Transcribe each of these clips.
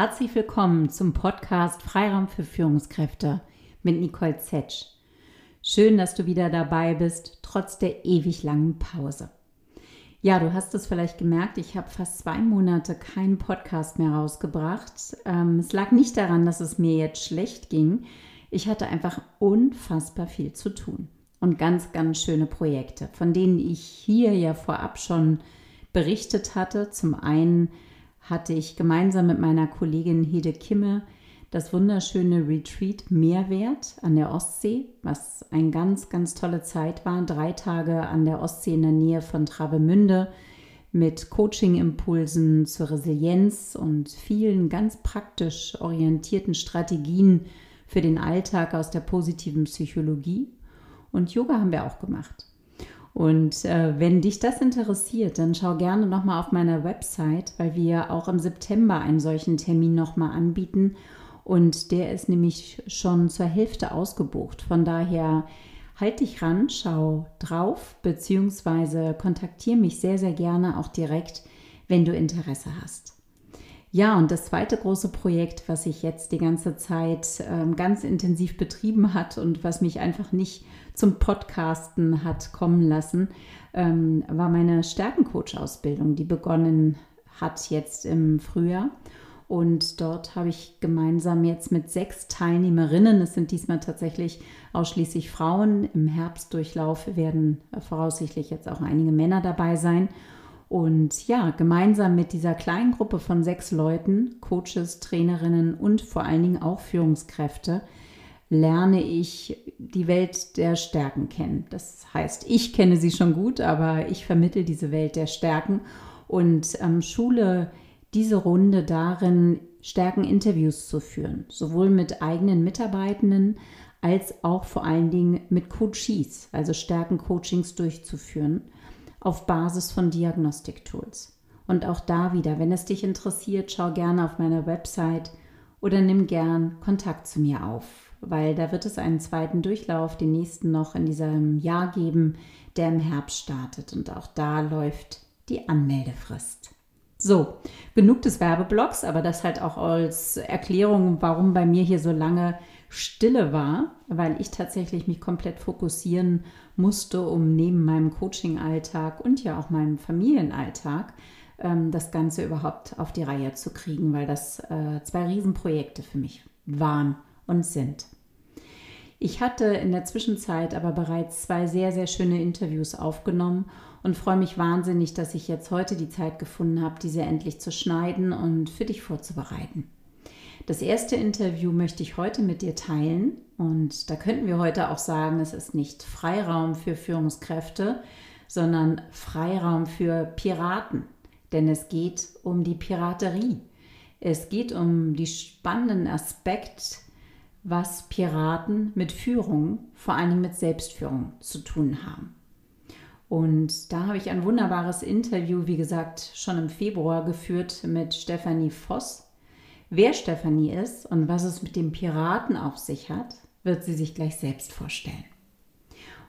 Herzlich willkommen zum Podcast Freiraum für Führungskräfte mit Nicole Zetsch. Schön, dass du wieder dabei bist, trotz der ewig langen Pause. Ja, du hast es vielleicht gemerkt, ich habe fast zwei Monate keinen Podcast mehr rausgebracht. Ähm, es lag nicht daran, dass es mir jetzt schlecht ging. Ich hatte einfach unfassbar viel zu tun und ganz, ganz schöne Projekte, von denen ich hier ja vorab schon berichtet hatte. Zum einen hatte ich gemeinsam mit meiner Kollegin Hede Kimme das wunderschöne Retreat Meerwert an der Ostsee, was eine ganz, ganz tolle Zeit war. Drei Tage an der Ostsee in der Nähe von Travemünde mit Coaching-Impulsen zur Resilienz und vielen ganz praktisch orientierten Strategien für den Alltag aus der positiven Psychologie. Und Yoga haben wir auch gemacht. Und äh, wenn dich das interessiert, dann schau gerne nochmal auf meiner Website, weil wir auch im September einen solchen Termin nochmal anbieten. Und der ist nämlich schon zur Hälfte ausgebucht. Von daher halt dich ran, schau drauf, beziehungsweise kontaktiere mich sehr, sehr gerne auch direkt, wenn du Interesse hast. Ja, und das zweite große Projekt, was sich jetzt die ganze Zeit ähm, ganz intensiv betrieben hat und was mich einfach nicht zum Podcasten hat kommen lassen, ähm, war meine Stärkencoach-Ausbildung, die begonnen hat jetzt im Frühjahr. Und dort habe ich gemeinsam jetzt mit sechs Teilnehmerinnen, es sind diesmal tatsächlich ausschließlich Frauen, im Herbstdurchlauf werden voraussichtlich jetzt auch einige Männer dabei sein. Und ja, gemeinsam mit dieser kleinen Gruppe von sechs Leuten, Coaches, Trainerinnen und vor allen Dingen auch Führungskräfte, lerne ich die Welt der Stärken kennen. Das heißt, ich kenne sie schon gut, aber ich vermittle diese Welt der Stärken und ähm, schule diese Runde darin, Stärken-Interviews zu führen, sowohl mit eigenen Mitarbeitenden als auch vor allen Dingen mit Coaches, also Stärken-Coachings durchzuführen auf Basis von Diagnostiktools. Und auch da wieder, wenn es dich interessiert, schau gerne auf meiner Website oder nimm gern Kontakt zu mir auf weil da wird es einen zweiten Durchlauf, den nächsten noch in diesem Jahr geben, der im Herbst startet. Und auch da läuft die Anmeldefrist. So, genug des Werbeblocks, aber das halt auch als Erklärung, warum bei mir hier so lange Stille war, weil ich tatsächlich mich komplett fokussieren musste, um neben meinem Coaching-Alltag und ja auch meinem Familienalltag ähm, das Ganze überhaupt auf die Reihe zu kriegen, weil das äh, zwei Riesenprojekte für mich waren und sind. Ich hatte in der Zwischenzeit aber bereits zwei sehr, sehr schöne Interviews aufgenommen und freue mich wahnsinnig, dass ich jetzt heute die Zeit gefunden habe, diese endlich zu schneiden und für dich vorzubereiten. Das erste Interview möchte ich heute mit dir teilen und da könnten wir heute auch sagen, es ist nicht Freiraum für Führungskräfte, sondern Freiraum für Piraten, denn es geht um die Piraterie. Es geht um die spannenden Aspekte was Piraten mit Führung, vor allem mit Selbstführung zu tun haben. Und da habe ich ein wunderbares Interview, wie gesagt, schon im Februar geführt mit Stefanie Voss. Wer Stefanie ist und was es mit dem Piraten auf sich hat, wird sie sich gleich selbst vorstellen.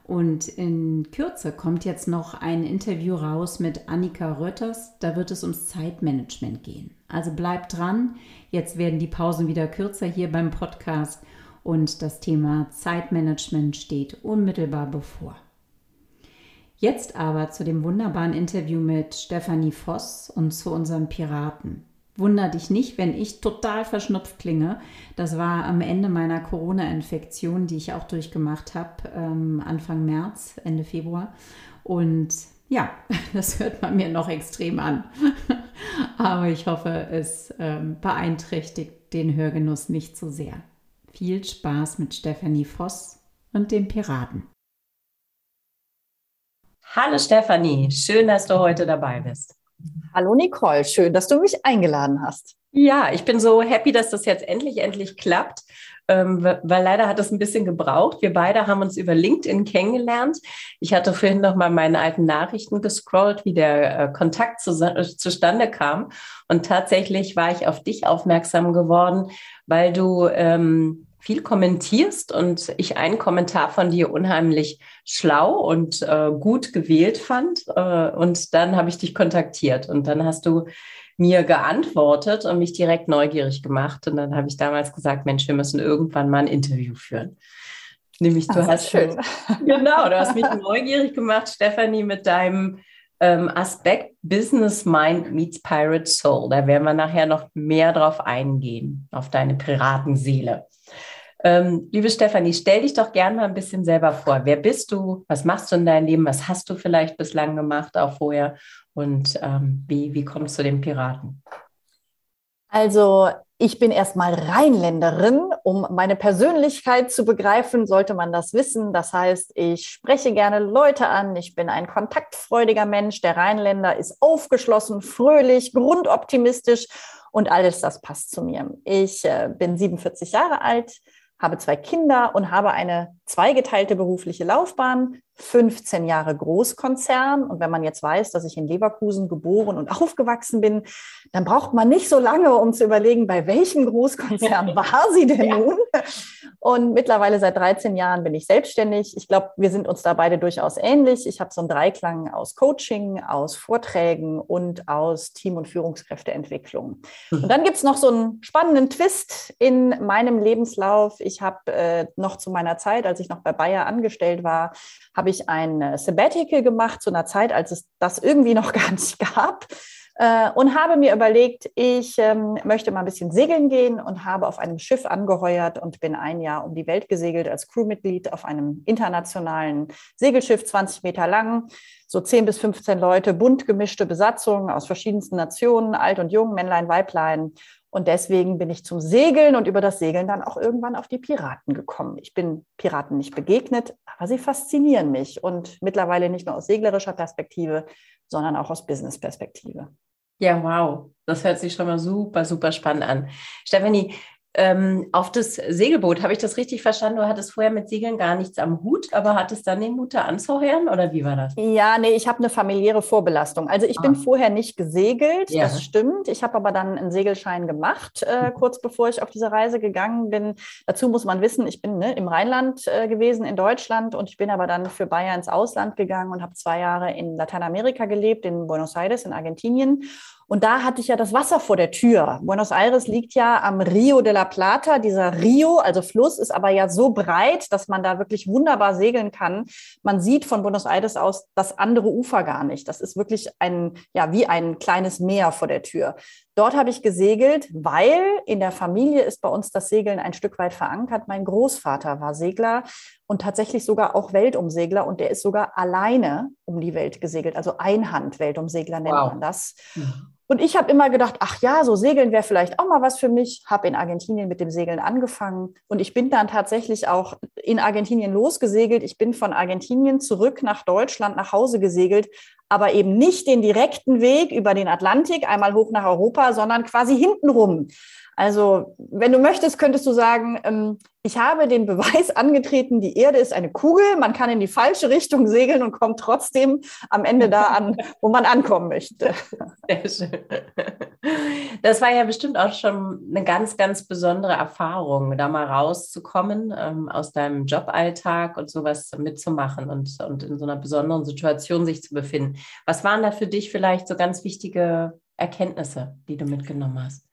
Und in Kürze kommt jetzt noch ein Interview raus mit Annika Rötters. Da wird es ums Zeitmanagement gehen. Also bleibt dran. Jetzt werden die Pausen wieder kürzer hier beim Podcast und das Thema Zeitmanagement steht unmittelbar bevor. Jetzt aber zu dem wunderbaren Interview mit Stefanie Voss und zu unserem Piraten. Wunder dich nicht, wenn ich total verschnupft klinge. Das war am Ende meiner Corona-Infektion, die ich auch durchgemacht habe, ähm, Anfang März, Ende Februar. Und ja, das hört man mir noch extrem an. Aber ich hoffe, es ähm, beeinträchtigt den Hörgenuss nicht so sehr. Viel Spaß mit Stefanie Voss und den Piraten. Hallo Stefanie, schön, dass du heute dabei bist. Hallo Nicole, schön, dass du mich eingeladen hast. Ja, ich bin so happy, dass das jetzt endlich, endlich klappt, ähm, weil leider hat es ein bisschen gebraucht. Wir beide haben uns über LinkedIn kennengelernt. Ich hatte vorhin noch mal meine alten Nachrichten gescrollt, wie der äh, Kontakt zu, äh, zustande kam. Und tatsächlich war ich auf dich aufmerksam geworden, weil du ähm, viel kommentierst und ich einen Kommentar von dir unheimlich schlau und äh, gut gewählt fand. Äh, und dann habe ich dich kontaktiert und dann hast du mir geantwortet und mich direkt neugierig gemacht. Und dann habe ich damals gesagt, Mensch, wir müssen irgendwann mal ein Interview führen. Nämlich du hast schön. genau, du hast mich neugierig gemacht, Stefanie, mit deinem ähm, Aspekt Business Mind meets Pirate Soul. Da werden wir nachher noch mehr drauf eingehen, auf deine Piratenseele. Ähm, liebe Stefanie, stell dich doch gerne mal ein bisschen selber vor. Wer bist du? Was machst du in deinem Leben? Was hast du vielleicht bislang gemacht, auch vorher? Und ähm, wie, wie kommst du den Piraten? Also ich bin erstmal Rheinländerin. Um meine Persönlichkeit zu begreifen, sollte man das wissen. Das heißt, ich spreche gerne Leute an. Ich bin ein kontaktfreudiger Mensch. Der Rheinländer ist aufgeschlossen, fröhlich, grundoptimistisch und alles das passt zu mir. Ich äh, bin 47 Jahre alt, habe zwei Kinder und habe eine zweigeteilte berufliche Laufbahn, 15 Jahre Großkonzern. Und wenn man jetzt weiß, dass ich in Leverkusen geboren und aufgewachsen bin, dann braucht man nicht so lange, um zu überlegen, bei welchem Großkonzern war sie denn ja. nun? Und mittlerweile seit 13 Jahren bin ich selbstständig. Ich glaube, wir sind uns da beide durchaus ähnlich. Ich habe so einen Dreiklang aus Coaching, aus Vorträgen und aus Team- und Führungskräfteentwicklung. Mhm. Und dann gibt es noch so einen spannenden Twist in meinem Lebenslauf. Ich habe äh, noch zu meiner Zeit, als ich noch bei Bayer angestellt war, habe ich ein äh, Sabbatical gemacht zu einer Zeit, als es das irgendwie noch gar nicht gab äh, und habe mir überlegt, ich ähm, möchte mal ein bisschen segeln gehen und habe auf einem Schiff angeheuert und bin ein Jahr um die Welt gesegelt als Crewmitglied auf einem internationalen Segelschiff, 20 Meter lang, so 10 bis 15 Leute, bunt gemischte Besatzung aus verschiedensten Nationen, alt und jung, Männlein, Weiblein. Und deswegen bin ich zum Segeln und über das Segeln dann auch irgendwann auf die Piraten gekommen. Ich bin Piraten nicht begegnet, aber sie faszinieren mich und mittlerweile nicht nur aus seglerischer Perspektive, sondern auch aus Business-Perspektive. Ja, wow. Das hört sich schon mal super, super spannend an. Stefanie, ähm, auf das Segelboot, habe ich das richtig verstanden? Du hattest vorher mit Segeln gar nichts am Hut, aber hattest dann den Mut, da anzuheuern oder wie war das? Ja, nee, ich habe eine familiäre Vorbelastung. Also ich ah. bin vorher nicht gesegelt, ja. das stimmt. Ich habe aber dann einen Segelschein gemacht, äh, mhm. kurz bevor ich auf diese Reise gegangen bin. Dazu muss man wissen, ich bin ne, im Rheinland äh, gewesen, in Deutschland und ich bin aber dann für Bayern ins Ausland gegangen und habe zwei Jahre in Lateinamerika gelebt, in Buenos Aires, in Argentinien. Und da hatte ich ja das Wasser vor der Tür. Buenos Aires liegt ja am Rio de la Plata. Dieser Rio, also Fluss, ist aber ja so breit, dass man da wirklich wunderbar segeln kann. Man sieht von Buenos Aires aus das andere Ufer gar nicht. Das ist wirklich ein, ja, wie ein kleines Meer vor der Tür. Dort habe ich gesegelt, weil in der Familie ist bei uns das Segeln ein Stück weit verankert. Mein Großvater war Segler und tatsächlich sogar auch Weltumsegler und der ist sogar alleine um die Welt gesegelt, also Einhand-Weltumsegler nennt wow. man das. Mhm. Und ich habe immer gedacht, ach ja, so Segeln wäre vielleicht auch mal was für mich. Habe in Argentinien mit dem Segeln angefangen und ich bin dann tatsächlich auch in Argentinien losgesegelt. Ich bin von Argentinien zurück nach Deutschland nach Hause gesegelt, aber eben nicht den direkten Weg über den Atlantik einmal hoch nach Europa, sondern quasi hintenrum. Also, wenn du möchtest, könntest du sagen, ähm, ich habe den Beweis angetreten, die Erde ist eine Kugel, man kann in die falsche Richtung segeln und kommt trotzdem am Ende da an, wo man ankommen möchte. Sehr schön. Das war ja bestimmt auch schon eine ganz, ganz besondere Erfahrung, da mal rauszukommen ähm, aus deinem Joballtag und sowas mitzumachen und, und in so einer besonderen Situation sich zu befinden. Was waren da für dich vielleicht so ganz wichtige Erkenntnisse, die du mitgenommen hast?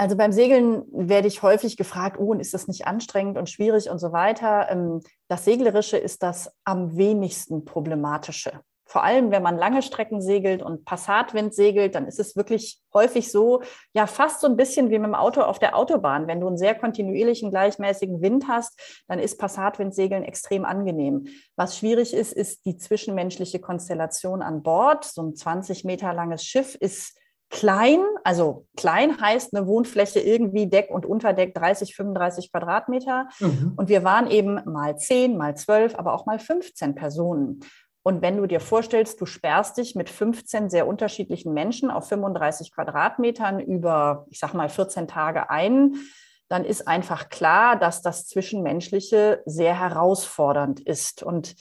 Also beim Segeln werde ich häufig gefragt, oh, ist das nicht anstrengend und schwierig und so weiter. Ähm, das Seglerische ist das am wenigsten problematische. Vor allem, wenn man lange Strecken segelt und Passatwind segelt, dann ist es wirklich häufig so, ja, fast so ein bisschen wie mit dem Auto auf der Autobahn. Wenn du einen sehr kontinuierlichen, gleichmäßigen Wind hast, dann ist Passatwindsegeln extrem angenehm. Was schwierig ist, ist die zwischenmenschliche Konstellation an Bord. So ein 20 Meter langes Schiff ist klein, also klein heißt eine Wohnfläche irgendwie Deck und Unterdeck 30, 35 Quadratmeter. Mhm. Und wir waren eben mal 10, mal 12, aber auch mal 15 Personen. Und wenn du dir vorstellst, du sperrst dich mit 15 sehr unterschiedlichen Menschen auf 35 Quadratmetern über, ich sag mal, 14 Tage ein, dann ist einfach klar, dass das Zwischenmenschliche sehr herausfordernd ist. Und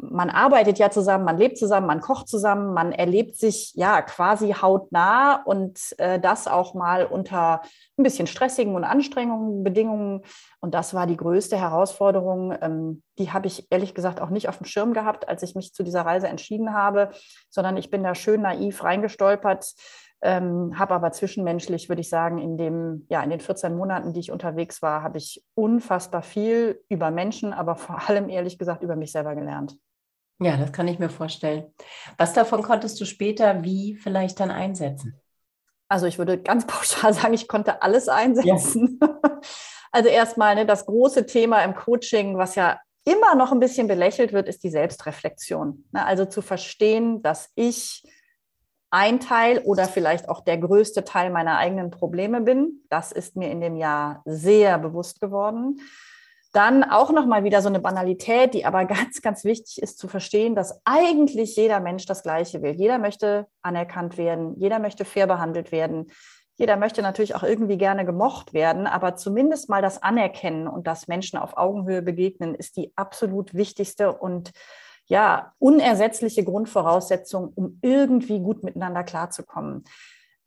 man arbeitet ja zusammen, man lebt zusammen, man kocht zusammen, man erlebt sich ja quasi hautnah und äh, das auch mal unter ein bisschen stressigen und anstrengenden Bedingungen. Und das war die größte Herausforderung. Ähm, die habe ich ehrlich gesagt auch nicht auf dem Schirm gehabt, als ich mich zu dieser Reise entschieden habe, sondern ich bin da schön naiv reingestolpert Ähm, habe aber zwischenmenschlich, würde ich sagen, in, dem, ja, in den 14 Monaten, die ich unterwegs war, habe ich unfassbar viel über Menschen, aber vor allem ehrlich gesagt über mich selber gelernt. Ja, das kann ich mir vorstellen. Was davon konntest du später wie vielleicht dann einsetzen? Also ich würde ganz pauschal sagen, ich konnte alles einsetzen. Ja. Also erstmal ne, das große Thema im Coaching, was ja immer noch ein bisschen belächelt wird, ist die Selbstreflexion. Ne, also zu verstehen, dass ich ein Teil oder vielleicht auch der größte Teil meiner eigenen Probleme bin. Das ist mir in dem Jahr sehr bewusst geworden. Dann auch nochmal wieder so eine Banalität, die aber ganz, ganz wichtig ist zu verstehen, dass eigentlich jeder Mensch das Gleiche will. Jeder möchte anerkannt werden, jeder möchte fair behandelt werden, jeder möchte natürlich auch irgendwie gerne gemocht werden, aber zumindest mal das Anerkennen und das Menschen auf Augenhöhe begegnen, ist die absolut wichtigste und ja, unersetzliche Grundvoraussetzung, um irgendwie gut miteinander klarzukommen.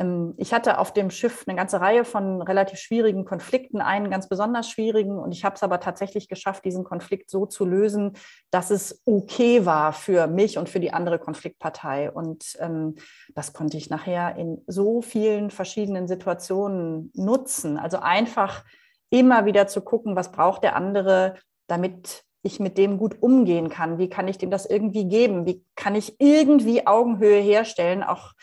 Ähm, ich hatte auf dem Schiff eine ganze Reihe von relativ schwierigen Konflikten, einen ganz besonders schwierigen. Und ich habe es aber tatsächlich geschafft, diesen Konflikt so zu lösen, dass es okay war für mich und für die andere Konfliktpartei. Und ähm, das konnte ich nachher in so vielen verschiedenen Situationen nutzen. Also einfach immer wieder zu gucken, was braucht der andere, damit ich mit dem gut umgehen kann. Wie kann ich dem das irgendwie geben? Wie kann ich irgendwie Augenhöhe herstellen, auch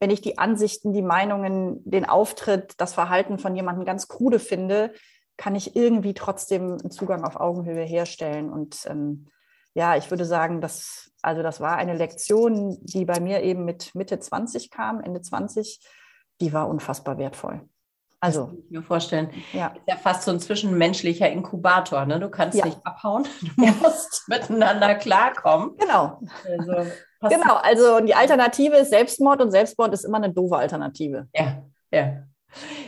wenn ich die Ansichten, die Meinungen, den Auftritt, das Verhalten von jemandem ganz krude finde, kann ich irgendwie trotzdem einen Zugang auf Augenhöhe herstellen. Und ähm, ja, ich würde sagen, dass, also das war eine Lektion, die bei mir eben mit Mitte 20 kam, Ende 20, die war unfassbar wertvoll. Also, das kann ich mir vorstellen. Ja. Ist ja fast so ein zwischenmenschlicher Inkubator. Ne? Du kannst ja. nicht abhauen, du musst miteinander klarkommen. Genau. Also, genau, also die Alternative ist Selbstmord und Selbstmord ist immer eine doofe Alternative. Ja, ja.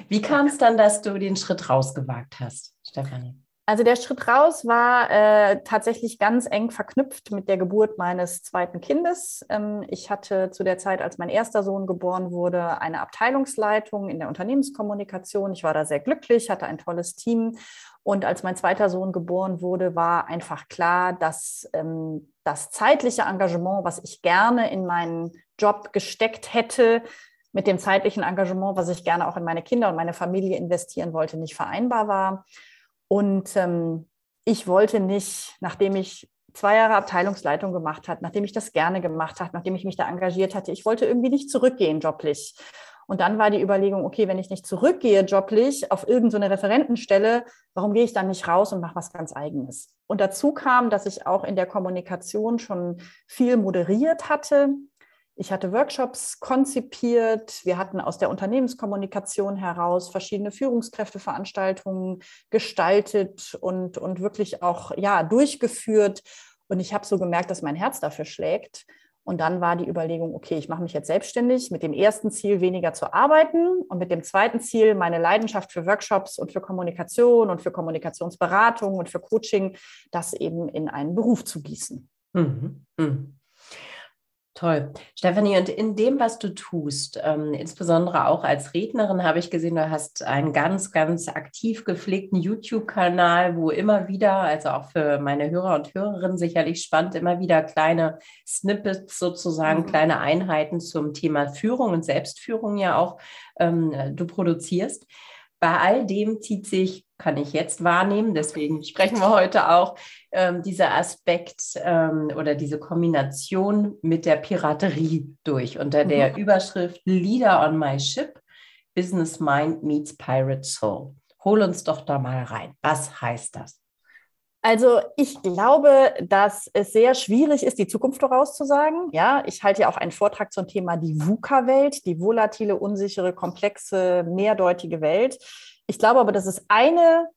Wie kam es dann, dass du den Schritt rausgewagt hast, Stefanie? Also der Schritt raus war äh, tatsächlich ganz eng verknüpft mit der Geburt meines zweiten Kindes. Ähm, ich hatte zu der Zeit, als mein erster Sohn geboren wurde, eine Abteilungsleitung in der Unternehmenskommunikation. Ich war da sehr glücklich, hatte ein tolles Team. Und als mein zweiter Sohn geboren wurde, war einfach klar, dass ähm, das zeitliche Engagement, was ich gerne in meinen Job gesteckt hätte, mit dem zeitlichen Engagement, was ich gerne auch in meine Kinder und meine Familie investieren wollte, nicht vereinbar war. Und ähm, ich wollte nicht, nachdem ich zwei Jahre Abteilungsleitung gemacht habe, nachdem ich das gerne gemacht habe, nachdem ich mich da engagiert hatte, ich wollte irgendwie nicht zurückgehen joblich. Und dann war die Überlegung, okay, wenn ich nicht zurückgehe joblich auf irgendeine so Referentenstelle, warum gehe ich dann nicht raus und mache was ganz eigenes? Und dazu kam, dass ich auch in der Kommunikation schon viel moderiert hatte, ich hatte Workshops konzipiert. Wir hatten aus der Unternehmenskommunikation heraus verschiedene Führungskräfteveranstaltungen gestaltet und, und wirklich auch ja, durchgeführt. Und ich habe so gemerkt, dass mein Herz dafür schlägt. Und dann war die Überlegung, okay, ich mache mich jetzt selbstständig mit dem ersten Ziel, weniger zu arbeiten und mit dem zweiten Ziel, meine Leidenschaft für Workshops und für Kommunikation und für Kommunikationsberatung und für Coaching, das eben in einen Beruf zu gießen. Mhm. Mhm. Toll. Stefanie, und in dem, was du tust, ähm, insbesondere auch als Rednerin, habe ich gesehen, du hast einen ganz, ganz aktiv gepflegten YouTube-Kanal, wo immer wieder, also auch für meine Hörer und Hörerinnen sicherlich spannend, immer wieder kleine Snippets sozusagen, mhm. kleine Einheiten zum Thema Führung und Selbstführung ja auch ähm, du produzierst. Bei all dem zieht sich kann ich jetzt wahrnehmen. Deswegen sprechen wir heute auch ähm, dieser Aspekt ähm, oder diese Kombination mit der Piraterie durch unter der mhm. Überschrift Leader on My Ship, Business Mind meets Pirate Soul. Hol uns doch da mal rein. Was heißt das? Also ich glaube, dass es sehr schwierig ist, die Zukunft vorauszusagen. Ja, ich halte ja auch einen Vortrag zum Thema die VUCA-Welt, die volatile, unsichere, komplexe, mehrdeutige Welt. Ich glaube aber, dass es eine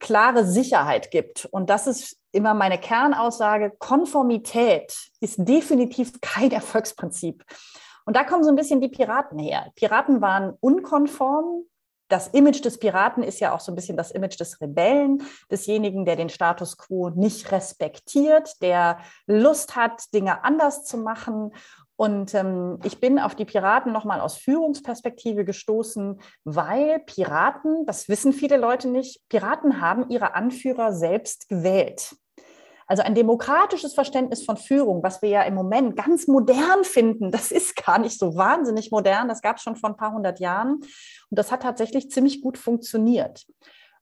klare Sicherheit gibt. Und das ist immer meine Kernaussage. Konformität ist definitiv kein Erfolgsprinzip. Und da kommen so ein bisschen die Piraten her. Piraten waren unkonform. Das Image des Piraten ist ja auch so ein bisschen das Image des Rebellen, desjenigen, der den Status quo nicht respektiert, der Lust hat, Dinge anders zu machen und ähm, ich bin auf die Piraten nochmal aus Führungsperspektive gestoßen, weil Piraten, das wissen viele Leute nicht, Piraten haben ihre Anführer selbst gewählt. Also ein demokratisches Verständnis von Führung, was wir ja im Moment ganz modern finden, das ist gar nicht so wahnsinnig modern. Das gab es schon vor ein paar hundert Jahren. Und das hat tatsächlich ziemlich gut funktioniert.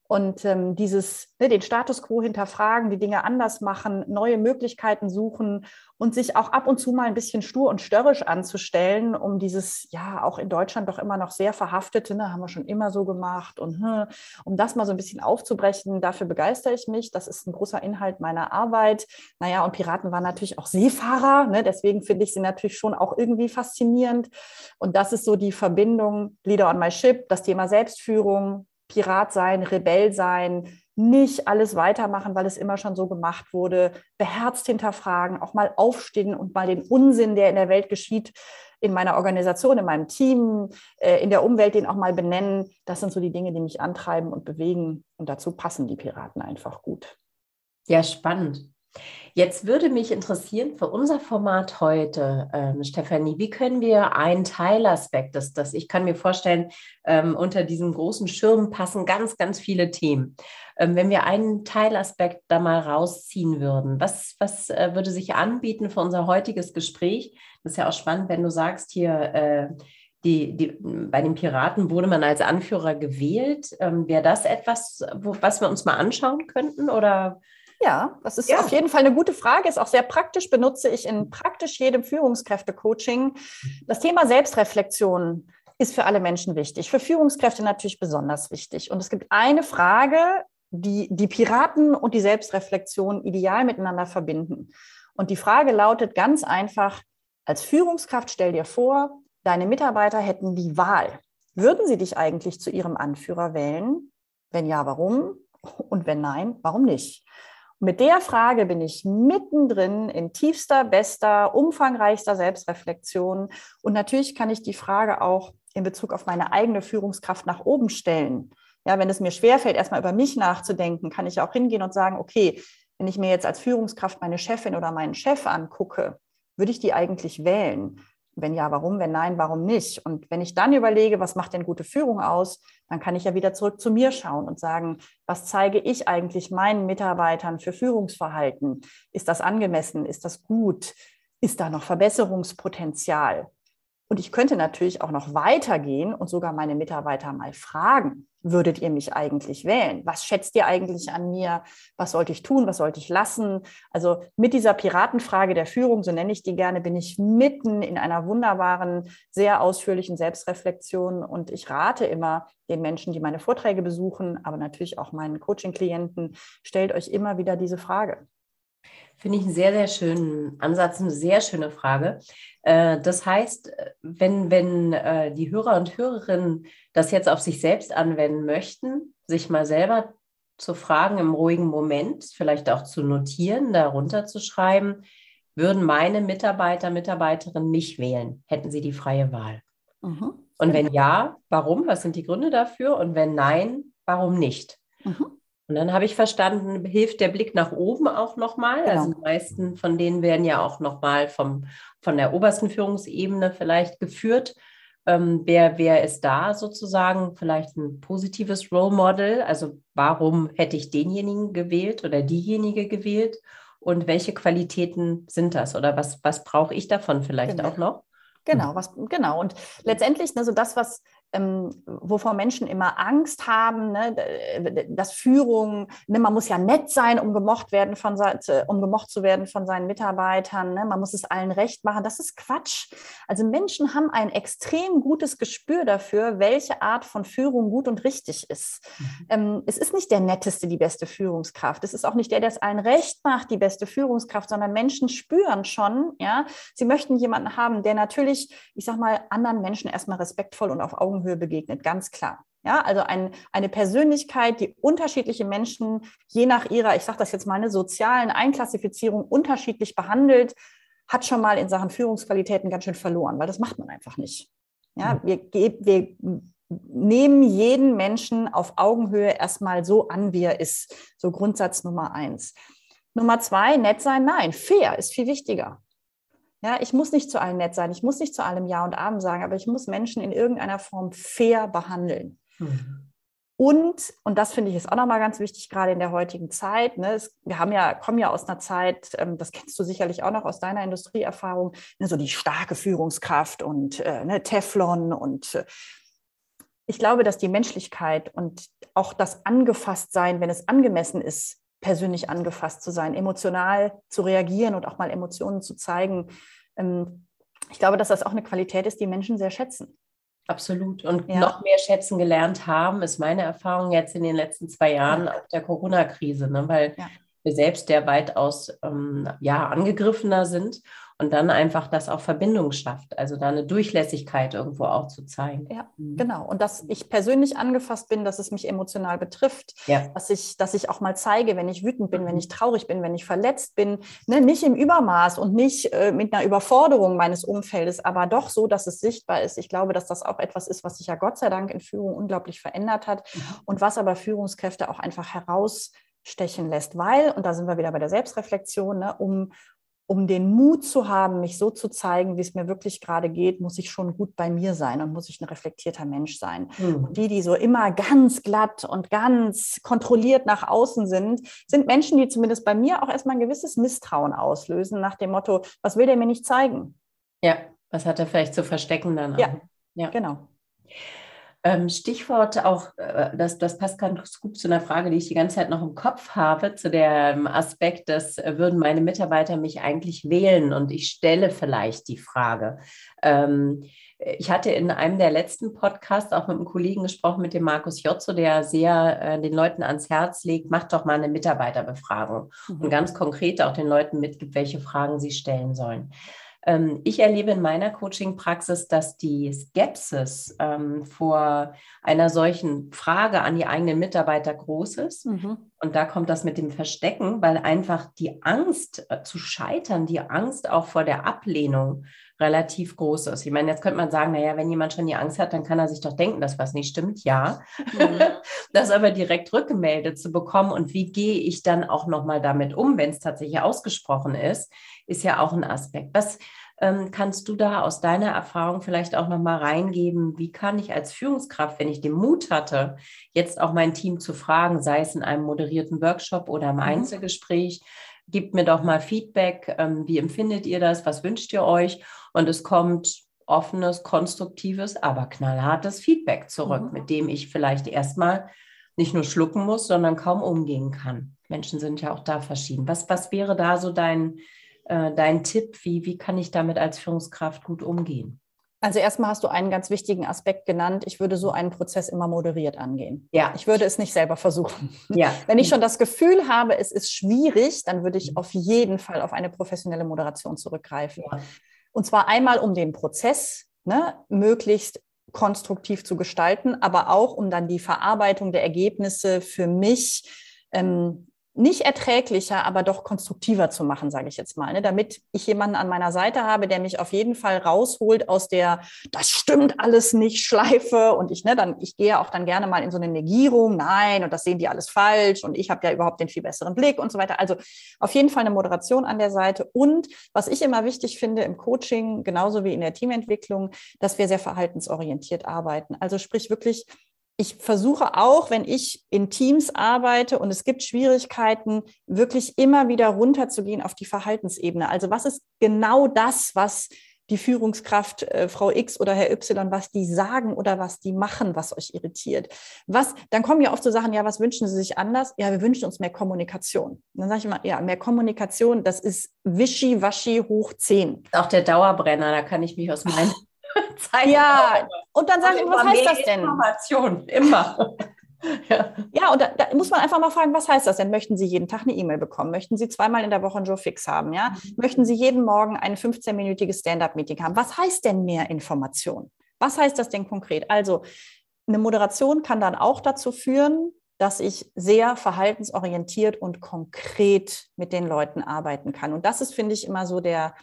Und ähm, dieses, ne, den Status quo hinterfragen, die Dinge anders machen, neue Möglichkeiten suchen und sich auch ab und zu mal ein bisschen stur und störrisch anzustellen, um dieses, ja, auch in Deutschland doch immer noch sehr verhaftete, ne, haben wir schon immer so gemacht und hm, um das mal so ein bisschen aufzubrechen, dafür begeistere ich mich. Das ist ein großer Inhalt meiner Arbeit. Naja, und Piraten waren natürlich auch Seefahrer, ne, deswegen finde ich sie natürlich schon auch irgendwie faszinierend. Und das ist so die Verbindung Leader on my ship, das Thema Selbstführung, Pirat sein, Rebell sein, nicht alles weitermachen, weil es immer schon so gemacht wurde, beherzt hinterfragen, auch mal aufstehen und mal den Unsinn, der in der Welt geschieht, in meiner Organisation, in meinem Team, äh, in der Umwelt, den auch mal benennen. Das sind so die Dinge, die mich antreiben und bewegen. Und dazu passen die Piraten einfach gut. Ja, spannend. Jetzt würde mich interessieren für unser Format heute, ähm, Stefanie, wie können wir einen Teilaspekt, das, das ich kann mir vorstellen, ähm, unter diesem großen Schirm passen ganz, ganz viele Themen. Ähm, wenn wir einen Teilaspekt da mal rausziehen würden, was, was äh, würde sich anbieten für unser heutiges Gespräch? Das ist ja auch spannend, wenn du sagst hier, äh, die, die, bei den Piraten wurde man als Anführer gewählt. Ähm, Wäre das etwas, wo, was wir uns mal anschauen könnten? Oder ja, das ist ja. auf jeden Fall eine gute Frage, ist auch sehr praktisch, benutze ich in praktisch jedem Führungskräfte-Coaching. Das Thema Selbstreflexion ist für alle Menschen wichtig, für Führungskräfte natürlich besonders wichtig. Und es gibt eine Frage, die die Piraten und die Selbstreflexion ideal miteinander verbinden. Und die Frage lautet ganz einfach, als Führungskraft stell dir vor, deine Mitarbeiter hätten die Wahl. Würden sie dich eigentlich zu ihrem Anführer wählen? Wenn ja, warum? Und wenn nein, warum nicht? Mit der Frage bin ich mittendrin in tiefster, bester, umfangreichster Selbstreflexion. Und natürlich kann ich die Frage auch in Bezug auf meine eigene Führungskraft nach oben stellen. Ja, wenn es mir schwerfällt, erstmal über mich nachzudenken, kann ich auch hingehen und sagen, okay, wenn ich mir jetzt als Führungskraft meine Chefin oder meinen Chef angucke, würde ich die eigentlich wählen? Wenn ja, warum? Wenn nein, warum nicht? Und wenn ich dann überlege, was macht denn gute Führung aus, dann kann ich ja wieder zurück zu mir schauen und sagen, was zeige ich eigentlich meinen Mitarbeitern für Führungsverhalten? Ist das angemessen? Ist das gut? Ist da noch Verbesserungspotenzial? Und ich könnte natürlich auch noch weitergehen und sogar meine Mitarbeiter mal fragen, würdet ihr mich eigentlich wählen? Was schätzt ihr eigentlich an mir? Was sollte ich tun? Was sollte ich lassen? Also mit dieser Piratenfrage der Führung, so nenne ich die gerne, bin ich mitten in einer wunderbaren, sehr ausführlichen Selbstreflexion. Und ich rate immer den Menschen, die meine Vorträge besuchen, aber natürlich auch meinen Coaching-Klienten, stellt euch immer wieder diese Frage. Finde ich einen sehr, sehr schönen Ansatz, eine sehr schöne Frage. Äh, das heißt, wenn, wenn äh, die Hörer und Hörerinnen das jetzt auf sich selbst anwenden möchten, sich mal selber zu fragen im ruhigen Moment, vielleicht auch zu notieren, darunter zu schreiben, würden meine Mitarbeiter, Mitarbeiterinnen mich wählen? Hätten sie die freie Wahl? Mhm. Und wenn ja, warum? Was sind die Gründe dafür? Und wenn nein, warum nicht? Mhm. Und dann habe ich verstanden, hilft der Blick nach oben auch nochmal. Genau. Also die meisten von denen werden ja auch nochmal von der obersten Führungsebene vielleicht geführt. Ähm, wer, wer ist da sozusagen vielleicht ein positives Role Model? Also warum hätte ich denjenigen gewählt oder diejenige gewählt? Und welche Qualitäten sind das? Oder was, was brauche ich davon vielleicht genau. auch noch? Genau, was, genau. Und letztendlich, ne, so das, was ähm, wovor Menschen immer Angst haben, ne, dass Führung, ne, man muss ja nett sein, um gemocht, werden von, um gemocht zu werden von seinen Mitarbeitern, ne, man muss es allen recht machen. Das ist Quatsch. Also Menschen haben ein extrem gutes Gespür dafür, welche Art von Führung gut und richtig ist. Mhm. Ähm, es ist nicht der netteste die beste Führungskraft. Es ist auch nicht der, der es allen recht macht, die beste Führungskraft, sondern Menschen spüren schon, ja, sie möchten jemanden haben, der natürlich, ich sag mal, anderen Menschen erstmal respektvoll und auf Augen Augenhöhe begegnet, ganz klar. Ja, also ein, eine Persönlichkeit, die unterschiedliche Menschen je nach ihrer, ich sage das jetzt mal, eine sozialen Einklassifizierung unterschiedlich behandelt, hat schon mal in Sachen Führungsqualitäten ganz schön verloren, weil das macht man einfach nicht. Ja, wir, wir nehmen jeden Menschen auf Augenhöhe erstmal so an, wie er ist. So Grundsatz Nummer eins. Nummer zwei, nett sein, nein, fair ist viel wichtiger. Ja, ich muss nicht zu allen nett sein, ich muss nicht zu allem Ja und Abend sagen, aber ich muss Menschen in irgendeiner Form fair behandeln. Mhm. Und, und das finde ich ist auch nochmal ganz wichtig, gerade in der heutigen Zeit. Ne, es, wir haben ja, kommen ja aus einer Zeit, ähm, das kennst du sicherlich auch noch aus deiner Industrieerfahrung, ne, so die starke Führungskraft und äh, ne, Teflon. Und äh, ich glaube, dass die Menschlichkeit und auch das Angefasstsein, wenn es angemessen ist, persönlich angefasst zu sein, emotional zu reagieren und auch mal Emotionen zu zeigen, ähm, ich glaube, dass das auch eine Qualität ist, die Menschen sehr schätzen. Absolut. Und ja. noch mehr schätzen gelernt haben, ist meine Erfahrung jetzt in den letzten zwei Jahren ja. der Corona-Krise, ne? weil ja. wir selbst der weitaus ähm, ja, angegriffener sind und dann einfach das auch Verbindung schafft, also da eine Durchlässigkeit irgendwo auch zu zeigen. Ja, mhm. genau. Und dass ich persönlich angefasst bin, dass es mich emotional betrifft, ja. dass, ich, dass ich auch mal zeige, wenn ich wütend bin, wenn mhm. ich traurig bin, wenn ich verletzt bin, ne, nicht im Übermaß und nicht äh, mit einer Überforderung meines Umfeldes, aber doch so, dass es sichtbar ist. Ich glaube, dass das auch etwas ist, was sich ja Gott sei Dank in Führung unglaublich verändert hat ja. und was aber Führungskräfte auch einfach herausstechen lässt, weil, und da sind wir wieder bei der Selbstreflexion, ne, um, um den Mut zu haben, mich so zu zeigen, wie es mir wirklich gerade geht, muss ich schon gut bei mir sein und muss ich ein reflektierter Mensch sein. Mhm. Und die, die so immer ganz glatt und ganz kontrolliert nach außen sind, sind Menschen, die zumindest bei mir auch erstmal ein gewisses Misstrauen auslösen, nach dem Motto, was will der mir nicht zeigen? Ja, was hat er vielleicht zu verstecken dann? Ja, ja. genau. Ähm, Stichwort auch, äh, das, das passt ganz gut zu einer Frage, die ich die ganze Zeit noch im Kopf habe, zu dem Aspekt, dass äh, würden meine Mitarbeiter mich eigentlich wählen und ich stelle vielleicht die Frage. Ähm, ich hatte in einem der letzten Podcasts auch mit einem Kollegen gesprochen, mit dem Markus Jotzo, der sehr äh, den Leuten ans Herz legt, macht doch mal eine Mitarbeiterbefragung mhm. und ganz konkret auch den Leuten mitgibt, welche Fragen sie stellen sollen. Ähm, ich erlebe in meiner Coaching-Praxis, dass die Skepsis ähm, vor einer solchen Frage an die eigenen Mitarbeiter groß ist. Mhm. Und da kommt das mit dem Verstecken, weil einfach die Angst äh, zu scheitern, die Angst auch vor der Ablehnung relativ groß ist. Ich meine, jetzt könnte man sagen, naja, wenn jemand schon die Angst hat, dann kann er sich doch denken, dass was nicht stimmt. Ja, mhm. das aber direkt rückgemeldet zu bekommen und wie gehe ich dann auch nochmal damit um, wenn es tatsächlich ausgesprochen ist, ist ja auch ein Aspekt. Was ähm, kannst du da aus deiner Erfahrung vielleicht auch nochmal reingeben? Wie kann ich als Führungskraft, wenn ich den Mut hatte, jetzt auch mein Team zu fragen, sei es in einem moderierten Workshop oder im mhm. Einzelgespräch, gebt mir doch mal Feedback. Ähm, wie empfindet ihr das? Was wünscht ihr euch? Und es kommt offenes, konstruktives, aber knallhartes Feedback zurück, mhm. mit dem ich vielleicht erstmal nicht nur schlucken muss, sondern kaum umgehen kann. Menschen sind ja auch da verschieden. Was, was wäre da so dein, äh, dein Tipp? Wie, wie kann ich damit als Führungskraft gut umgehen? Also erstmal hast du einen ganz wichtigen Aspekt genannt. Ich würde so einen Prozess immer moderiert angehen. Ja. Ich würde es nicht selber versuchen. Ja. Wenn ich schon das Gefühl habe, es ist schwierig, dann würde ich auf jeden Fall auf eine professionelle Moderation zurückgreifen. Ja. Und zwar einmal, um den Prozess ne, möglichst konstruktiv zu gestalten, aber auch, um dann die Verarbeitung der Ergebnisse für mich ähm, nicht erträglicher, aber doch konstruktiver zu machen, sage ich jetzt mal, ne? damit ich jemanden an meiner Seite habe, der mich auf jeden Fall rausholt aus der das stimmt alles nicht Schleife und ich ne dann ich gehe auch dann gerne mal in so eine Negierung, nein und das sehen die alles falsch und ich habe ja überhaupt den viel besseren Blick und so weiter. Also auf jeden Fall eine Moderation an der Seite und was ich immer wichtig finde im Coaching genauso wie in der Teamentwicklung, dass wir sehr verhaltensorientiert arbeiten. Also sprich wirklich ich versuche auch, wenn ich in Teams arbeite und es gibt Schwierigkeiten, wirklich immer wieder runterzugehen auf die Verhaltensebene. Also was ist genau das, was die Führungskraft äh, Frau X oder Herr Y, was die sagen oder was die machen, was euch irritiert. Was, dann kommen ja oft so Sachen, ja, was wünschen Sie sich anders? Ja, wir wünschen uns mehr Kommunikation. Und dann sage ich immer, ja, mehr Kommunikation, das ist wischi-waschi hoch 10. Auch der Dauerbrenner, da kann ich mich aus meinen Zeit. Ja, und dann sage ich, was heißt das denn? Information, immer. ja. ja, und da, da, muss man einfach mal fragen, was heißt das denn? Möchten Sie jeden Tag eine E-Mail bekommen? Möchten Sie zweimal in der Woche ein Joe Fix haben? Ja? Mhm. Möchten Sie jeden Morgen ein 15-minütiges Stand-up-Meeting haben? Was heißt denn mehr Information? Was heißt das denn konkret? Also, eine Moderation kann dann auch dazu führen, dass ich sehr verhaltensorientiert und konkret mit den Leuten arbeiten kann. Und das ist, finde ich, immer so der,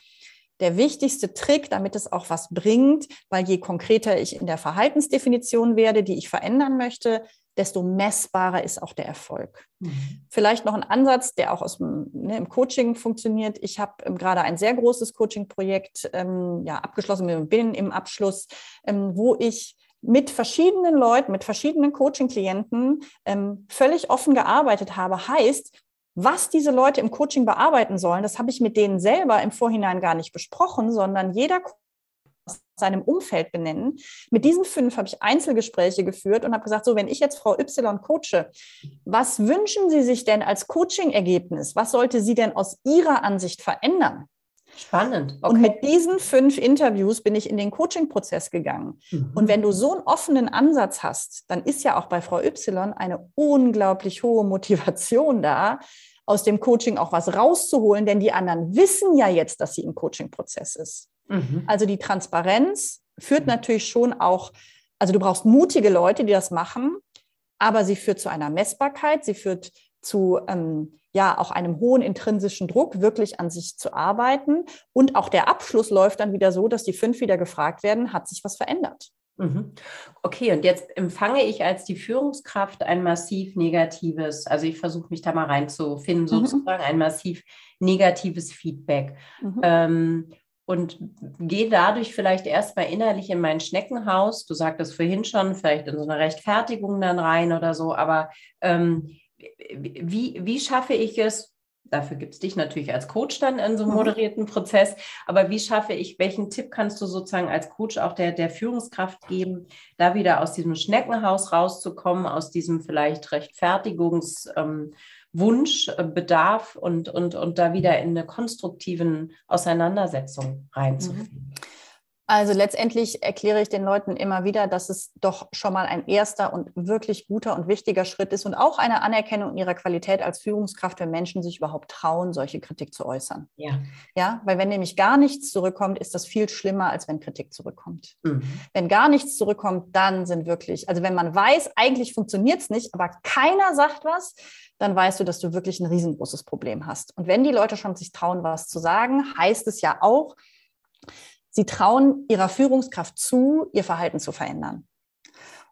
der wichtigste Trick, damit es auch was bringt, weil je konkreter ich in der Verhaltensdefinition werde, die ich verändern möchte, desto messbarer ist auch der Erfolg. Mhm. Vielleicht noch ein Ansatz, der auch aus dem, ne, im Coaching funktioniert. Ich habe ähm, gerade ein sehr großes Coaching-Projekt ähm, ja, abgeschlossen, bin im Abschluss, ähm, wo ich mit verschiedenen Leuten, mit verschiedenen Coaching-Klienten ähm, völlig offen gearbeitet habe, heißt, was diese Leute im Coaching bearbeiten sollen, das habe ich mit denen selber im Vorhinein gar nicht besprochen, sondern jeder aus seinem Umfeld benennen. Mit diesen fünf habe ich Einzelgespräche geführt und habe gesagt, so, wenn ich jetzt Frau Y coache, was wünschen Sie sich denn als Coaching-Ergebnis? Was sollte sie denn aus Ihrer Ansicht verändern? Spannend. Okay. Und mit diesen fünf Interviews bin ich in den Coaching-Prozess gegangen. Mhm. Und wenn du so einen offenen Ansatz hast, dann ist ja auch bei Frau Y eine unglaublich hohe Motivation da, aus dem Coaching auch was rauszuholen, denn die anderen wissen ja jetzt, dass sie im Coaching-Prozess ist. Mhm. Also die Transparenz führt mhm. natürlich schon auch, also du brauchst mutige Leute, die das machen, aber sie führt zu einer Messbarkeit, sie führt zu ähm, ja auch einem hohen intrinsischen Druck, wirklich an sich zu arbeiten. Und auch der Abschluss läuft dann wieder so, dass die fünf wieder gefragt werden, hat sich was verändert? Mhm. Okay, und jetzt empfange ich als die Führungskraft ein massiv negatives, also ich versuche mich da mal reinzufinden, mhm. sozusagen ein massiv negatives Feedback. Mhm. Ähm, und gehe dadurch vielleicht erstmal innerlich in mein Schneckenhaus. Du sagtest vorhin schon, vielleicht in so eine Rechtfertigung dann rein oder so, aber ähm, wie, wie schaffe ich es, dafür gibt es dich natürlich als Coach dann in so einem moderierten Prozess, aber wie schaffe ich, welchen Tipp kannst du sozusagen als Coach auch der, der Führungskraft geben, da wieder aus diesem Schneckenhaus rauszukommen, aus diesem vielleicht Rechtfertigungswunsch, ähm, äh, Bedarf und, und, und da wieder in eine konstruktiven Auseinandersetzung reinzufinden? Mhm. Also letztendlich erkläre ich den Leuten immer wieder, dass es doch schon mal ein erster und wirklich guter und wichtiger Schritt ist und auch eine Anerkennung ihrer Qualität als Führungskraft, wenn Menschen sich überhaupt trauen, solche Kritik zu äußern. Ja. Ja, weil wenn nämlich gar nichts zurückkommt, ist das viel schlimmer, als wenn Kritik zurückkommt. Mhm. Wenn gar nichts zurückkommt, dann sind wirklich, also wenn man weiß, eigentlich funktioniert es nicht, aber keiner sagt was, dann weißt du, dass du wirklich ein riesengroßes Problem hast. Und wenn die Leute schon sich trauen, was zu sagen, heißt es ja auch, Sie trauen ihrer Führungskraft zu, ihr Verhalten zu verändern.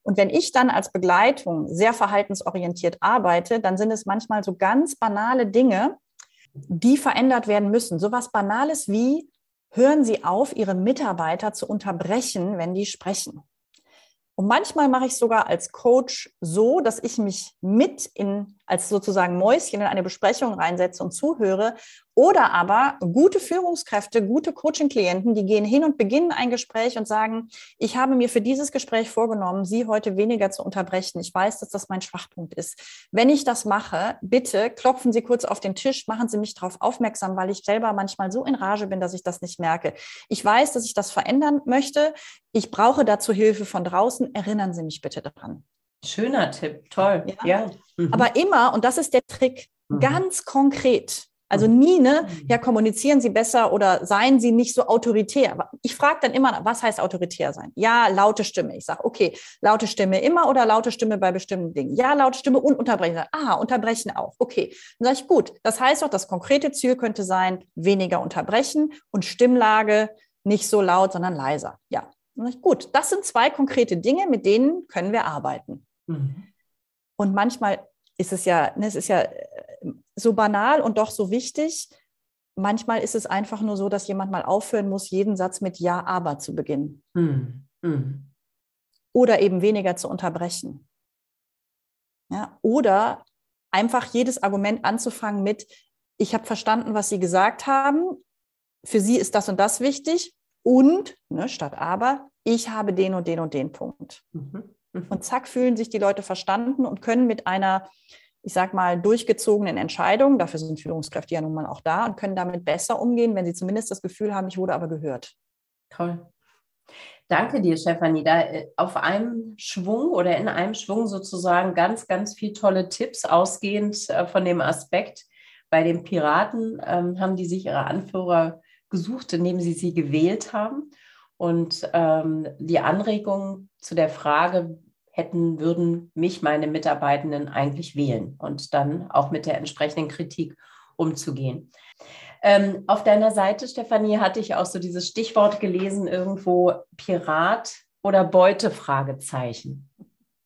Und wenn ich dann als Begleitung sehr verhaltensorientiert arbeite, dann sind es manchmal so ganz banale Dinge, die verändert werden müssen. So was Banales wie, hören Sie auf, Ihre Mitarbeiter zu unterbrechen, wenn die sprechen. Und manchmal mache ich sogar als Coach so, dass ich mich mit in, als sozusagen Mäuschen in eine Besprechung reinsetze und zuhöre oder aber gute Führungskräfte, gute Coaching-Klienten, die gehen hin und beginnen ein Gespräch und sagen, ich habe mir für dieses Gespräch vorgenommen, Sie heute weniger zu unterbrechen. Ich weiß, dass das mein Schwachpunkt ist. Wenn ich das mache, bitte klopfen Sie kurz auf den Tisch, machen Sie mich darauf aufmerksam, weil ich selber manchmal so in Rage bin, dass ich das nicht merke. Ich weiß, dass ich das verändern möchte. Ich brauche dazu Hilfe von draußen. Erinnern Sie mich bitte daran. Schöner Tipp, toll. Ja. ja. Mhm. Aber immer, und das ist der Trick, mhm. ganz konkret also nie, ne, mhm. ja, kommunizieren Sie besser oder seien Sie nicht so autoritär. Ich frage dann immer, was heißt autoritär sein? Ja, laute Stimme. Ich sage, okay, laute Stimme immer oder laute Stimme bei bestimmten Dingen? Ja, laute Stimme und unterbrechen. Aha, unterbrechen auch. Okay. Dann sage ich, gut, das heißt doch, das konkrete Ziel könnte sein, weniger unterbrechen und Stimmlage nicht so laut, sondern leiser. Ja. Dann sage ich, gut, das sind zwei konkrete Dinge, mit denen können wir arbeiten. Mhm. Und manchmal ist es ja, ne, es ist ja so banal und doch so wichtig. Manchmal ist es einfach nur so, dass jemand mal aufhören muss, jeden Satz mit Ja, aber zu beginnen. Hm. Hm. Oder eben weniger zu unterbrechen. Ja, oder einfach jedes Argument anzufangen mit, ich habe verstanden, was Sie gesagt haben. Für Sie ist das und das wichtig. Und, ne, statt aber, ich habe den und den und den Punkt. Mhm. Und zack, fühlen sich die Leute verstanden und können mit einer ich sag mal, durchgezogenen Entscheidungen, dafür sind Führungskräfte ja nun mal auch da und können damit besser umgehen, wenn sie zumindest das Gefühl haben, ich wurde aber gehört. Toll. Danke dir, Stefanie. Da äh, auf einem Schwung oder in einem Schwung sozusagen ganz, ganz viele tolle Tipps ausgehend äh, von dem Aspekt. Bei den Piraten ähm, haben die sich ihre Anführer gesucht, indem sie sie gewählt haben. Und ähm, die Anregung zu der Frage, hätten, würden mich meine Mitarbeitenden eigentlich wählen und dann auch mit der entsprechenden Kritik umzugehen. Ähm, auf deiner Seite, Stefanie, hatte ich auch so dieses Stichwort gelesen, irgendwo Pirat oder Beute? Fragezeichen.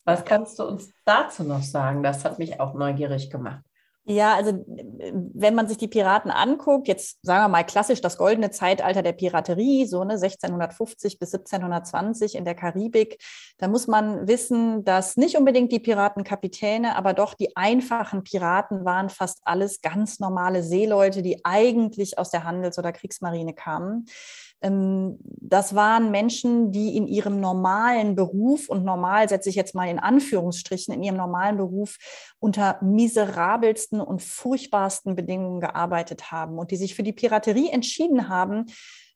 Was kannst du uns dazu noch sagen? Das hat mich auch neugierig gemacht. Ja, also wenn man sich die Piraten anguckt, jetzt sagen wir mal klassisch das goldene Zeitalter der Piraterie, so ne 1650 bis 1720 in der Karibik, da muss man wissen, dass nicht unbedingt die Piratenkapitäne, aber doch die einfachen Piraten waren fast alles ganz normale Seeleute, die eigentlich aus der Handels- oder Kriegsmarine kamen. Ähm, das waren Menschen, die in ihrem normalen Beruf, und normal setze ich jetzt mal in Anführungsstrichen, in ihrem normalen Beruf unter miserabelsten und furchtbarsten Bedingungen gearbeitet haben und die sich für die Piraterie entschieden haben,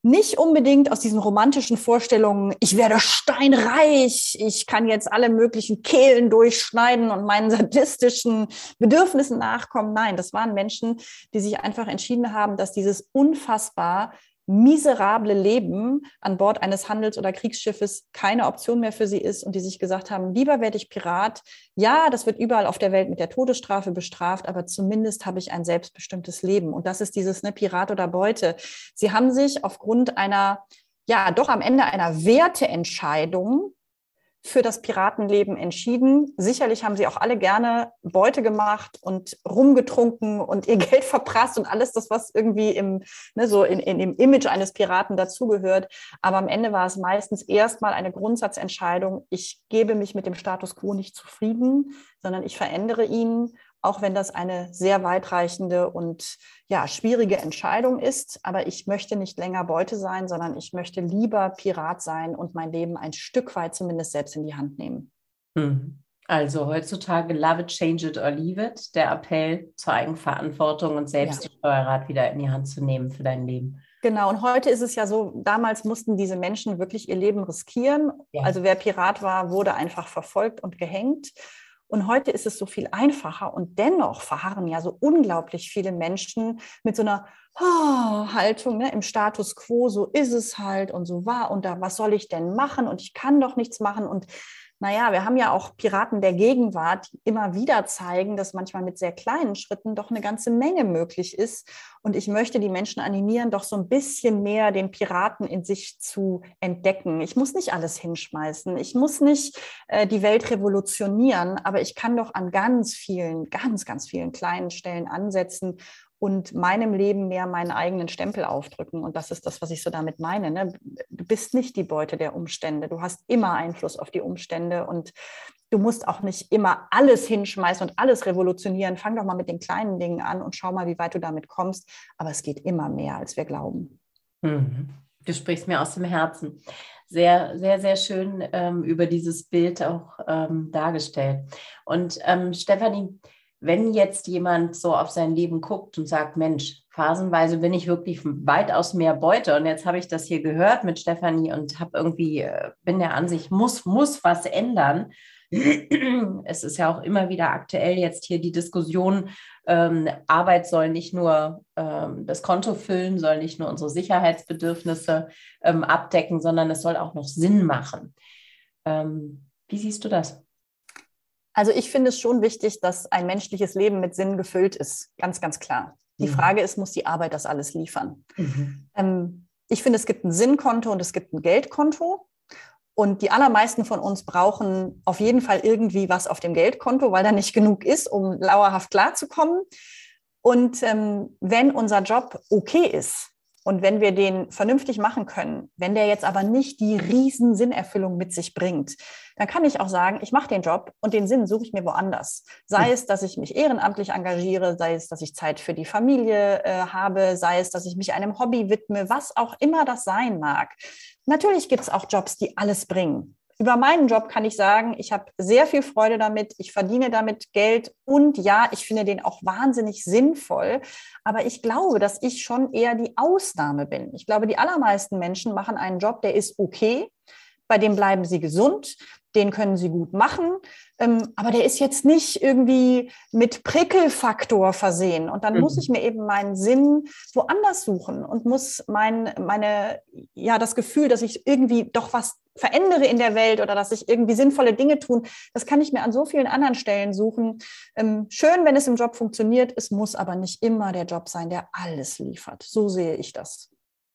nicht unbedingt aus diesen romantischen Vorstellungen, ich werde steinreich, ich kann jetzt alle möglichen Kehlen durchschneiden und meinen sadistischen Bedürfnissen nachkommen. Nein, das waren Menschen, die sich einfach entschieden haben, dass dieses unfassbar miserable Leben an Bord eines Handels- oder Kriegsschiffes keine Option mehr für sie ist und die sich gesagt haben, lieber werde ich Pirat. Ja, das wird überall auf der Welt mit der Todesstrafe bestraft, aber zumindest habe ich ein selbstbestimmtes Leben. Und das ist dieses ne, Pirat oder Beute. Sie haben sich aufgrund einer, ja, doch am Ende einer Werteentscheidung für das Piratenleben entschieden. Sicherlich haben sie auch alle gerne Beute gemacht und rumgetrunken und ihr Geld verprasst und alles das, was irgendwie im, ne, so in, in dem Image eines Piraten dazugehört. Aber am Ende war es meistens erstmal eine Grundsatzentscheidung. Ich gebe mich mit dem Status quo nicht zufrieden, sondern ich verändere ihn auch wenn das eine sehr weitreichende und ja, schwierige Entscheidung ist. Aber ich möchte nicht länger Beute sein, sondern ich möchte lieber Pirat sein und mein Leben ein Stück weit zumindest selbst in die Hand nehmen. Hm. Also heutzutage love it, change it or leave it. Der Appell zur Eigenverantwortung und selbst ja. die Steuerrad wieder in die Hand zu nehmen für dein Leben. Genau, und heute ist es ja so, damals mussten diese Menschen wirklich ihr Leben riskieren. Ja. Also wer Pirat war, wurde einfach verfolgt und gehängt. Und heute ist es so viel einfacher und dennoch verharren ja so unglaublich viele Menschen mit so einer oh, Haltung ne, im Status quo, so ist es halt und so war und da, was soll ich denn machen und ich kann doch nichts machen und naja, wir haben ja auch Piraten der Gegenwart, die immer wieder zeigen, dass manchmal mit sehr kleinen Schritten doch eine ganze Menge möglich ist. Und ich möchte die Menschen animieren, doch so ein bisschen mehr den Piraten in sich zu entdecken. Ich muss nicht alles hinschmeißen. Ich muss nicht äh, die Welt revolutionieren, aber ich kann doch an ganz vielen, ganz, ganz vielen kleinen Stellen ansetzen und meinem Leben mehr meinen eigenen Stempel aufdrücken. Und das ist das, was ich so damit meine. Ne? Du bist nicht die Beute der Umstände. Du hast immer Einfluss auf die Umstände und du musst auch nicht immer alles hinschmeißen und alles revolutionieren. Fang doch mal mit den kleinen Dingen an und schau mal, wie weit du damit kommst. Aber es geht immer mehr, als wir glauben. Mhm. Du sprichst mir aus dem Herzen. Sehr, sehr, sehr schön ähm, über dieses Bild auch ähm, dargestellt. Und ähm, Stefanie, wenn jetzt jemand so auf sein Leben guckt und sagt, Mensch, phasenweise bin ich wirklich weitaus mehr Beute und jetzt habe ich das hier gehört mit Stefanie und habe irgendwie, äh, bin der Ansicht, muss, muss was ändern. Es ist ja auch immer wieder aktuell jetzt hier die Diskussion, ähm, Arbeit soll nicht nur ähm, das Konto füllen, soll nicht nur unsere Sicherheitsbedürfnisse ähm, abdecken, sondern es soll auch noch Sinn machen. Ähm, wie siehst du das? Also ich finde es schon wichtig, dass ein menschliches Leben mit Sinn gefüllt ist. Ganz, ganz klar. Die mhm. Frage ist, muss die Arbeit das alles liefern? Mhm. Ähm, ich finde, es gibt ein Sinnkonto und es gibt ein Geldkonto. Und die allermeisten von uns brauchen auf jeden Fall irgendwie was auf dem Geldkonto, weil da nicht genug ist, um lauerhaft klarzukommen. Und ähm, wenn unser Job okay ist, und wenn wir den vernünftig machen können, wenn der jetzt aber nicht die riesen Sinnerfüllung mit sich bringt, dann kann ich auch sagen, ich mache den Job und den Sinn suche ich mir woanders. Sei hm. es, dass ich mich ehrenamtlich engagiere, sei es, dass ich Zeit für die Familie äh, habe, sei es, dass ich mich einem Hobby widme, was auch immer das sein mag. Natürlich gibt es auch Jobs, die alles bringen. Über meinen Job kann ich sagen, ich habe sehr viel Freude damit, ich verdiene damit Geld und ja, ich finde den auch wahnsinnig sinnvoll. Aber ich glaube, dass ich schon eher die Ausnahme bin. Ich glaube, die allermeisten Menschen machen einen Job, der ist okay, bei dem bleiben sie gesund, den können sie gut machen, ähm, aber der ist jetzt nicht irgendwie mit Prickelfaktor versehen. Und dann mhm. muss ich mir eben meinen Sinn woanders suchen und muss mein, meine, ja, das Gefühl, dass ich irgendwie doch was verändere in der Welt oder dass ich irgendwie sinnvolle Dinge tun, das kann ich mir an so vielen anderen Stellen suchen. Ähm, schön, wenn es im Job funktioniert, es muss aber nicht immer der Job sein, der alles liefert. So sehe ich das.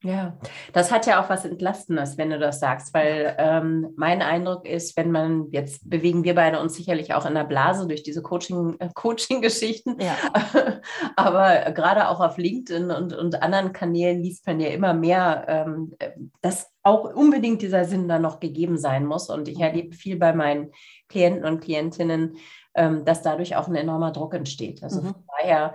Ja, das hat ja auch was Entlastendes, wenn du das sagst, weil ähm, mein Eindruck ist, wenn man, jetzt bewegen wir beide uns sicherlich auch in der Blase durch diese Coaching, äh, Coaching-Geschichten, ja. aber gerade auch auf LinkedIn und, und anderen Kanälen liest man ja immer mehr, ähm, dass auch unbedingt dieser Sinn da noch gegeben sein muss. Und ich mhm. erlebe viel bei meinen Klienten und Klientinnen, ähm, dass dadurch auch ein enormer Druck entsteht. Also mhm. von daher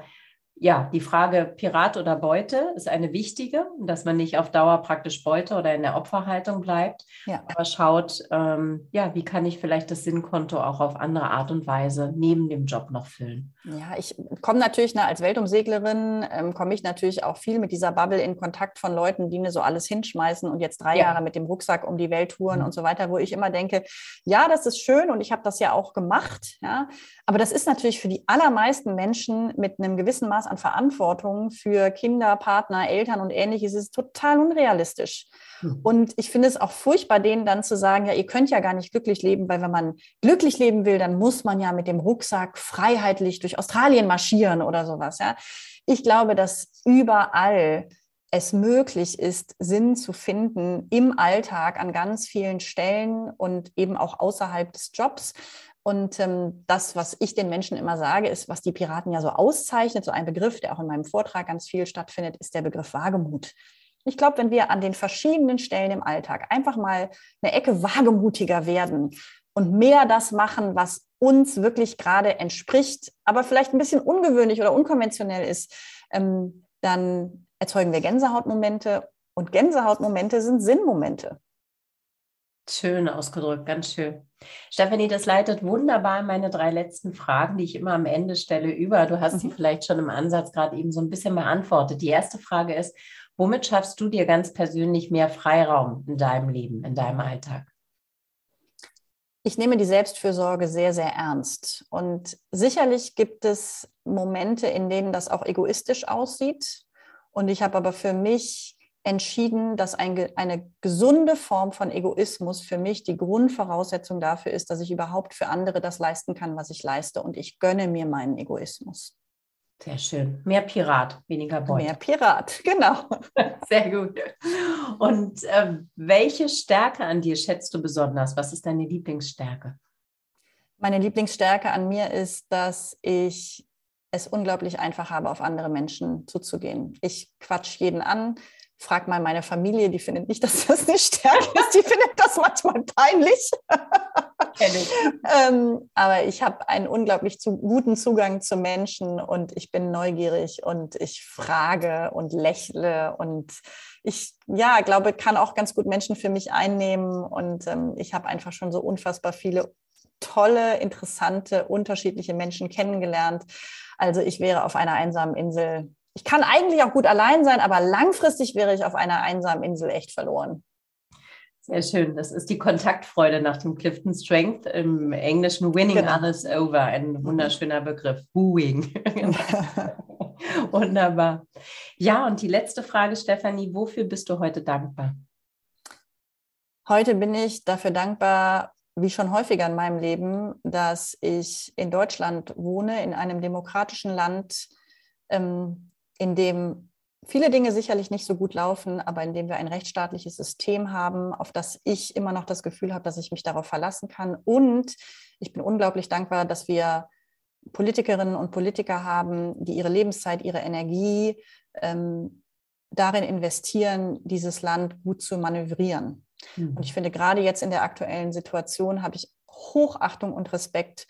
ja, die Frage Pirat oder Beute ist eine wichtige, dass man nicht auf Dauer praktisch Beute oder in der Opferhaltung bleibt, ja. aber schaut, ähm, ja, wie kann ich vielleicht das Sinnkonto auch auf andere Art und Weise neben dem Job noch füllen. Ja, ich komme natürlich ne, als Weltumseglerin, ähm, komme ich natürlich auch viel mit dieser Bubble in Kontakt von Leuten, die mir so alles hinschmeißen und jetzt drei ja. Jahre mit dem Rucksack um die Welt touren mhm. und so weiter, wo ich immer denke, ja, das ist schön und ich habe das ja auch gemacht, ja, aber das ist natürlich für die allermeisten Menschen mit einem gewissen Maß an Verantwortung für Kinder, Partner, Eltern und ähnliches ist total unrealistisch. Mhm. Und ich finde es auch furchtbar, denen dann zu sagen, ja, ihr könnt ja gar nicht glücklich leben, weil wenn man glücklich leben will, dann muss man ja mit dem Rucksack freiheitlich durch Australien marschieren oder sowas. Ja. Ich glaube, dass überall es möglich ist, Sinn zu finden im Alltag an ganz vielen Stellen und eben auch außerhalb des Jobs. Und ähm, das, was ich den Menschen immer sage, ist, was die Piraten ja so auszeichnet, so ein Begriff, der auch in meinem Vortrag ganz viel stattfindet, ist der Begriff Wagemut. Ich glaube, wenn wir an den verschiedenen Stellen im Alltag einfach mal eine Ecke wagemutiger werden und mehr das machen, was uns wirklich gerade entspricht, aber vielleicht ein bisschen ungewöhnlich oder unkonventionell ist, ähm, dann erzeugen wir Gänsehautmomente und Gänsehautmomente sind Sinnmomente. Schön ausgedrückt, ganz schön. Stefanie, das leitet wunderbar meine drei letzten Fragen, die ich immer am Ende stelle, über. Du hast mhm. sie vielleicht schon im Ansatz gerade eben so ein bisschen beantwortet. Die erste Frage ist, womit schaffst du dir ganz persönlich mehr Freiraum in deinem Leben, in deinem Alltag? Ich nehme die Selbstfürsorge sehr, sehr ernst. Und sicherlich gibt es Momente, in denen das auch egoistisch aussieht. Und ich habe aber für mich entschieden, dass ein, eine gesunde Form von Egoismus für mich die Grundvoraussetzung dafür ist, dass ich überhaupt für andere das leisten kann, was ich leiste. Und ich gönne mir meinen Egoismus. Sehr schön. Mehr Pirat, weniger Beute. Mehr Pirat, genau. Sehr gut. Und äh, welche Stärke an dir schätzt du besonders? Was ist deine Lieblingsstärke? Meine Lieblingsstärke an mir ist, dass ich es unglaublich einfach habe, auf andere Menschen zuzugehen. Ich quatsch jeden an, frag mal meine Familie, die findet nicht, dass das eine Stärke ist, die findet das manchmal peinlich. ähm, aber ich habe einen unglaublich zu, guten Zugang zu Menschen und ich bin neugierig und ich frage und lächle und ich ja glaube, kann auch ganz gut Menschen für mich einnehmen und ähm, ich habe einfach schon so unfassbar viele tolle, interessante, unterschiedliche Menschen kennengelernt. Also ich wäre auf einer einsamen Insel ich kann eigentlich auch gut allein sein, aber langfristig wäre ich auf einer einsamen Insel echt verloren. Sehr schön. Das ist die Kontaktfreude nach dem Clifton Strength im Englischen Winning genau. Others Over. Ein wunderschöner Begriff. Wooing. Wunderbar. Ja, und die letzte Frage, Stefanie. Wofür bist du heute dankbar? Heute bin ich dafür dankbar, wie schon häufiger in meinem Leben, dass ich in Deutschland wohne, in einem demokratischen Land, ähm, in dem viele Dinge sicherlich nicht so gut laufen, aber in dem wir ein rechtsstaatliches System haben, auf das ich immer noch das Gefühl habe, dass ich mich darauf verlassen kann. Und ich bin unglaublich dankbar, dass wir Politikerinnen und Politiker haben, die ihre Lebenszeit, ihre Energie ähm, darin investieren, dieses Land gut zu manövrieren. Mhm. Und ich finde, gerade jetzt in der aktuellen Situation habe ich Hochachtung und Respekt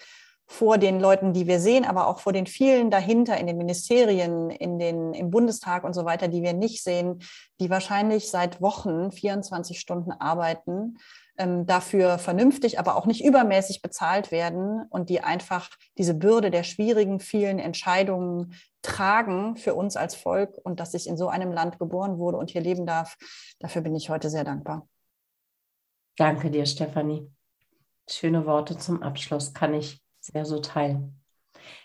vor den Leuten, die wir sehen, aber auch vor den vielen dahinter in den Ministerien, in den, im Bundestag und so weiter, die wir nicht sehen, die wahrscheinlich seit Wochen 24 Stunden arbeiten, ähm, dafür vernünftig, aber auch nicht übermäßig bezahlt werden und die einfach diese Bürde der schwierigen, vielen Entscheidungen tragen für uns als Volk und dass ich in so einem Land geboren wurde und hier leben darf. Dafür bin ich heute sehr dankbar. Danke dir, Stefanie. Schöne Worte zum Abschluss kann ich sehr so teilen.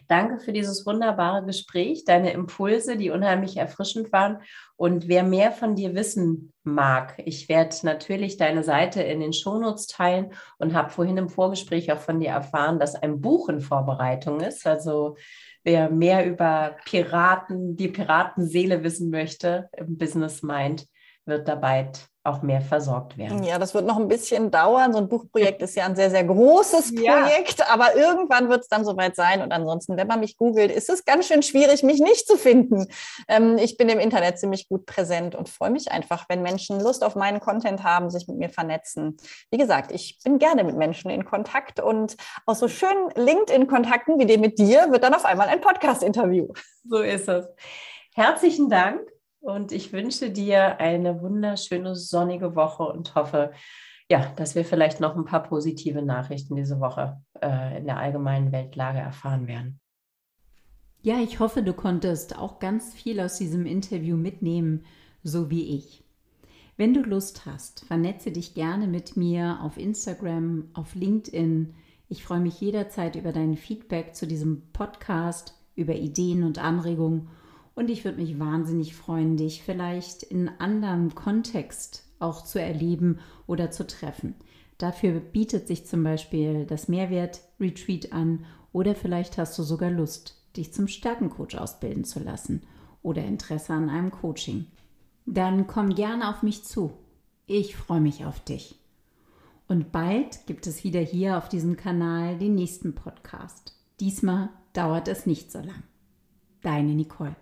Danke für dieses wunderbare Gespräch, deine Impulse, die unheimlich erfrischend waren. Und wer mehr von dir wissen mag, ich werde natürlich deine Seite in den Shownotes teilen und habe vorhin im Vorgespräch auch von dir erfahren, dass ein Buch in Vorbereitung ist. Also wer mehr über Piraten, die Piratenseele wissen möchte im Business Mind, wird dabei auch mehr versorgt werden. Ja, das wird noch ein bisschen dauern. So ein Buchprojekt ist ja ein sehr, sehr großes Projekt, ja. aber irgendwann wird es dann soweit sein. Und ansonsten, wenn man mich googelt, ist es ganz schön schwierig, mich nicht zu finden. Ähm, ich bin im Internet ziemlich gut präsent und freue mich einfach, wenn Menschen Lust auf meinen Content haben, sich mit mir vernetzen. Wie gesagt, ich bin gerne mit Menschen in Kontakt und aus so schönen LinkedIn-Kontakten wie dem mit dir wird dann auf einmal ein Podcast-Interview. So ist es. Herzlichen Dank und ich wünsche dir eine wunderschöne sonnige Woche und hoffe, ja, dass wir vielleicht noch ein paar positive Nachrichten diese Woche äh, in der allgemeinen Weltlage erfahren werden. Ja, ich hoffe, du konntest auch ganz viel aus diesem Interview mitnehmen, so wie ich. Wenn du Lust hast, vernetze dich gerne mit mir auf Instagram, auf LinkedIn. Ich freue mich jederzeit über dein Feedback zu diesem Podcast, über Ideen und Anregungen und ich würde mich wahnsinnig freuen, dich vielleicht in anderem Kontext auch zu erleben oder zu treffen. Dafür bietet sich zum Beispiel das Mehrwert-Retreat an oder vielleicht hast du sogar Lust, dich zum Stärkencoach ausbilden zu lassen oder Interesse an einem Coaching. Dann komm gerne auf mich zu. Ich freue mich auf dich. Und bald gibt es wieder hier auf diesem Kanal den nächsten Podcast. Diesmal dauert es nicht so lang. Deine Nicole.